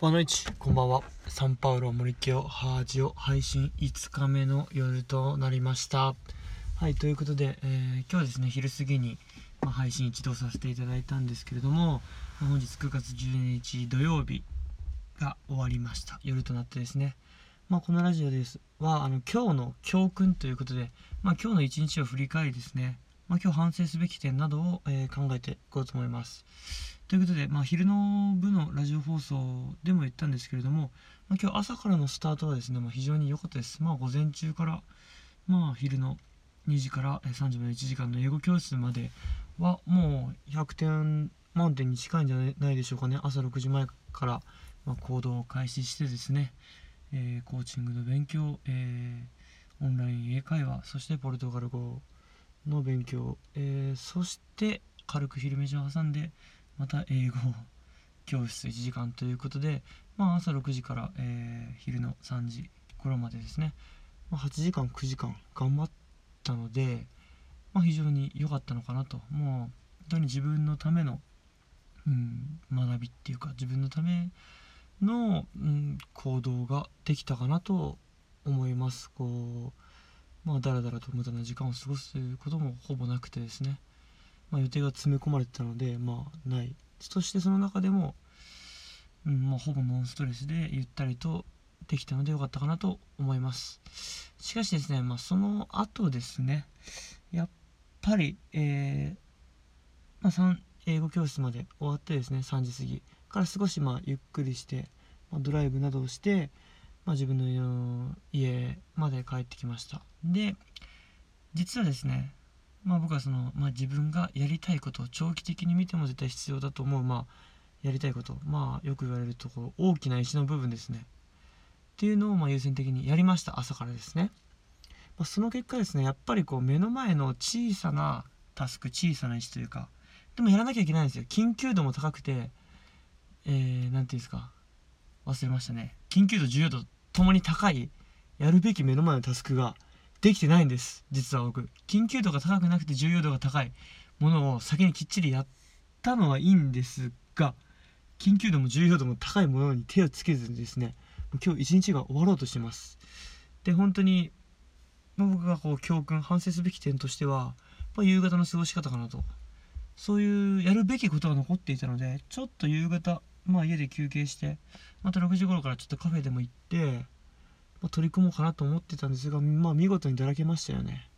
ボノイチこんばんは。サンパウロ森清ハージオ配信5日目の夜となりました。はいということで、えー、今日はですね昼過ぎに、まあ、配信一度させていただいたんですけれども、本日9月12日土曜日が終わりました。夜となってですね。まあ、このラジオですはあの今日の教訓ということで、まあ、今日の一日を振り返りですね、まあ、今日反省すべき点などを、えー、考えていこうと思います。ということで、まあ、昼の部のラジオ放送でも言ったんですけれども、まあ、今日朝からのスタートはですね、まあ、非常に良かったです。まあ、午前中から、まあ、昼の2時から3時まで1時間の英語教室まではもう100点満点に近いんじゃないでしょうかね。朝6時前から、ま行動を開始してですね、えー、コーチングの勉強、えー、オンライン英会話、そしてポルトガル語の勉強、えー、そして軽く昼飯を挟んで、また英語教室1時間ということで、まあ、朝6時から、えー、昼の3時頃までですね、まあ、8時間9時間頑張ったので、まあ、非常に良かったのかなと。もう本当に自分のための、うん、学びっていうか自分のための、うん、行動ができたかなと思います。こうまあだらだらと無駄な時間を過ごすこともほぼなくてですね。まあ、予定が詰め込まれてたのでまあない。そしてその中でも、うんまあ、ほぼノンストレスでゆったりとできたのでよかったかなと思います。しかしですね、まあ、その後ですねやっぱり、えーまあ、英語教室まで終わってですね3時過ぎから少しまあゆっくりして、まあ、ドライブなどをして、まあ、自分の家まで帰ってきました。で実はですねまあ僕はその、まあ、自分がやりたいこと長期的に見ても絶対必要だと思う、まあ、やりたいこと。まあよく言われるところ大きな石の部分ですね。っていうのをまあ優先的にやりました。朝からですね、まあ、その結果ですねやっぱりこう目の前の小さなタスク小さな石というかでもやらなきゃいけないんですよ。緊急度も高くてえー、て言うんですか。忘れましたね。緊急度重要度ともに高いやるべき目の前のタスクができてないんです。実は僕。緊急度が高くなくて重要度が高いものを先にきっちりやったのはいいんですが緊急度も重要度も高いものに手をつけずにですね今日一日が終わろうとしてます。で本当に僕がこう教訓反省すべき点としては夕方の過ごし方かなと。そういうやるべきことが残っていたのでちょっと夕方まあ家で休憩してまた6時頃からちょっとカフェでも行ってまあ、取り組もうかなと思ってたんですが、まあ、見事にだらけましたよね。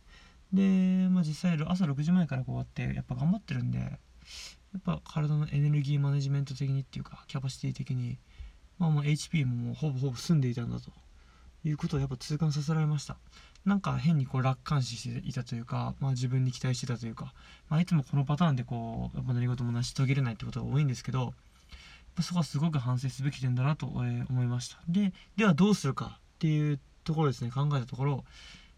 で、まあ、実際朝6時前からこうやってやっぱ頑張ってるんでやっぱ体のエネルギーマネジメント的にっていうかキャパシティ的に、まあ、まあ HP ももうほぼほぼ済んでいたんだと。いうことをやっぱ痛感させられました。なんか変にこう楽観視していたというか、まあ、自分に期待してたというか、まあ、いつもこのパターンでこうやっぱ何事も成し遂げれないってことが多いんですけどそこはすごく反省すべき点だなと思いました。でではどうするか。っていうところですね考えたところ、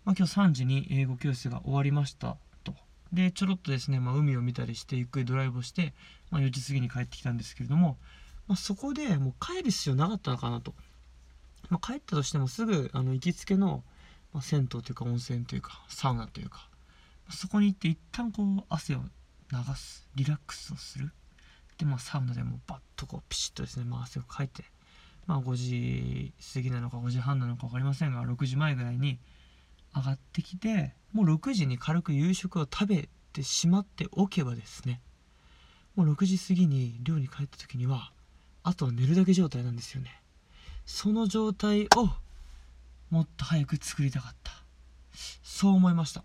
まあ、今日3時に英語教室が終わりましたと。でちょろっとですね、まあ、海を見たりしてゆっくりドライブをして、まあ、4時過ぎに帰ってきたんですけれども、まあ、そこでもう帰る必要なかったのかなと、まあ、帰ったとしてもすぐあの行きつけの、まあ、銭湯というか温泉というかサウナというかそこに行って一旦こう汗を流すリラックスをする。でまあサウナでもバッとこうピシッとですね、まあ、汗をかいてまあ5時過ぎなのか5時半なのか分かりませんが6時前ぐらいに上がってきてもう6時に軽く夕食を食べてしまっておけばですねもう6時過ぎに寮に帰った時にはあとは寝るだけ状態なんですよね。その状態をもっと早く作りたかった。そう思いました。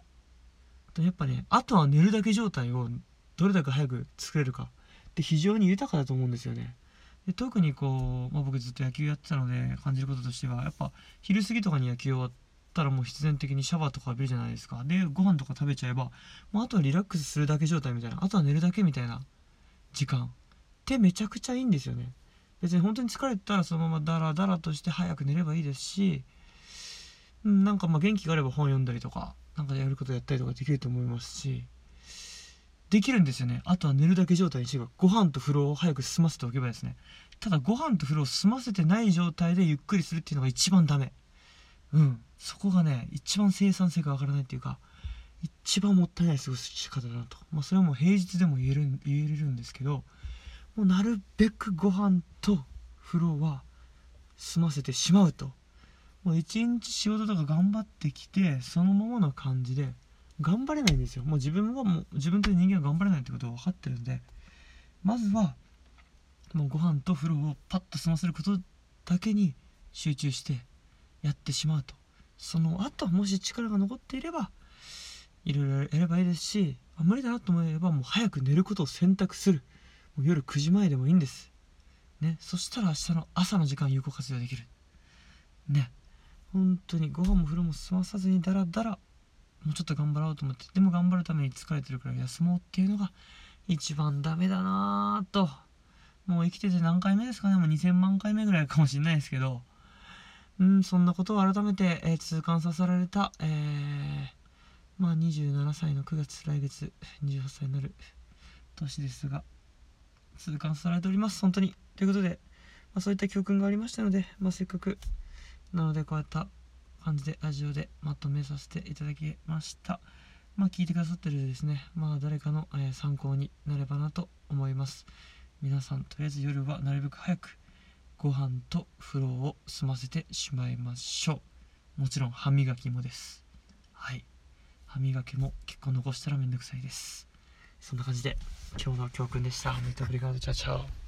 やっぱねあとは寝るだけ状態をどれだけ早く作れるかって非常に豊かだと思うんですよね。で特にこう、まあ、僕ずっと野球やってたので感じることとしてはやっぱ昼過ぎとかに野球終わったらもう必然的にシャワーとか浴びるじゃないですか。でご飯とか食べちゃえばもうあとはリラックスするだけ状態みたいなあとは寝るだけみたいな時間。ってめちゃくちゃいいんですよね。別に本当に疲れたらそのままダラダラとして早く寝ればいいですし、うん、なんかまあ元気があれば本読んだりとかなんかやることやったりとかできると思いますし。できるんですよね。あとは寝るだけ状態にしてご飯と風呂を早く済ませておけばですね。ただご飯と風呂を済ませてない状態でゆっくりするっていうのが一番ダメ。うん。そこがね一番生産性が上がらないっていうか一番もったいない過ごし方だなと。まあそれはもう平日でも言える言えるんですけどもうなるべくご飯と風呂は済ませてしまうと。もう一日仕事とか頑張ってきてそのままの感じで頑張れないんですよ。もう自分はもう自分という人間は頑張れないってことは分かってるんで。まずはもうご飯と風呂をパッと済ませることだけに集中してやってしまうと。その後もし力が残っていればいろいろやればいいですしあ無理だなと思えばもう早く寝ることを選択する。もう夜9時前でもいいんです。ね。そしたら明日の朝の時間有効活用できる。ね。本当にご飯も風呂も済まさずにダラダラもうちょっと頑張ろうと思ってでも頑張るために疲れてるから休もうっていうのが一番ダメだなぁと。もう生きてて何回目ですかね。もう2000万回目ぐらいかもしれないですけど。うんそんなことを改めて、えー、痛感させられた、えー、まあ27歳の9月来月28歳になる年ですが痛感させられております。本当に。ということで、まあ、そういった教訓がありましたので、まあ、せっかくなのでこういった感じでラジオでまとめさせていただきました。まあ聞いてくださってるですねまあ誰かの、え、参考になればなと思います。皆さんとりあえず夜はなるべく早くご飯と風呂を済ませてしまいましょう。もちろん歯磨きもです。はい。歯磨きも結構残したらめんどくさいです。そんな感じで今日の教訓でした。メトブリガードチャチャオ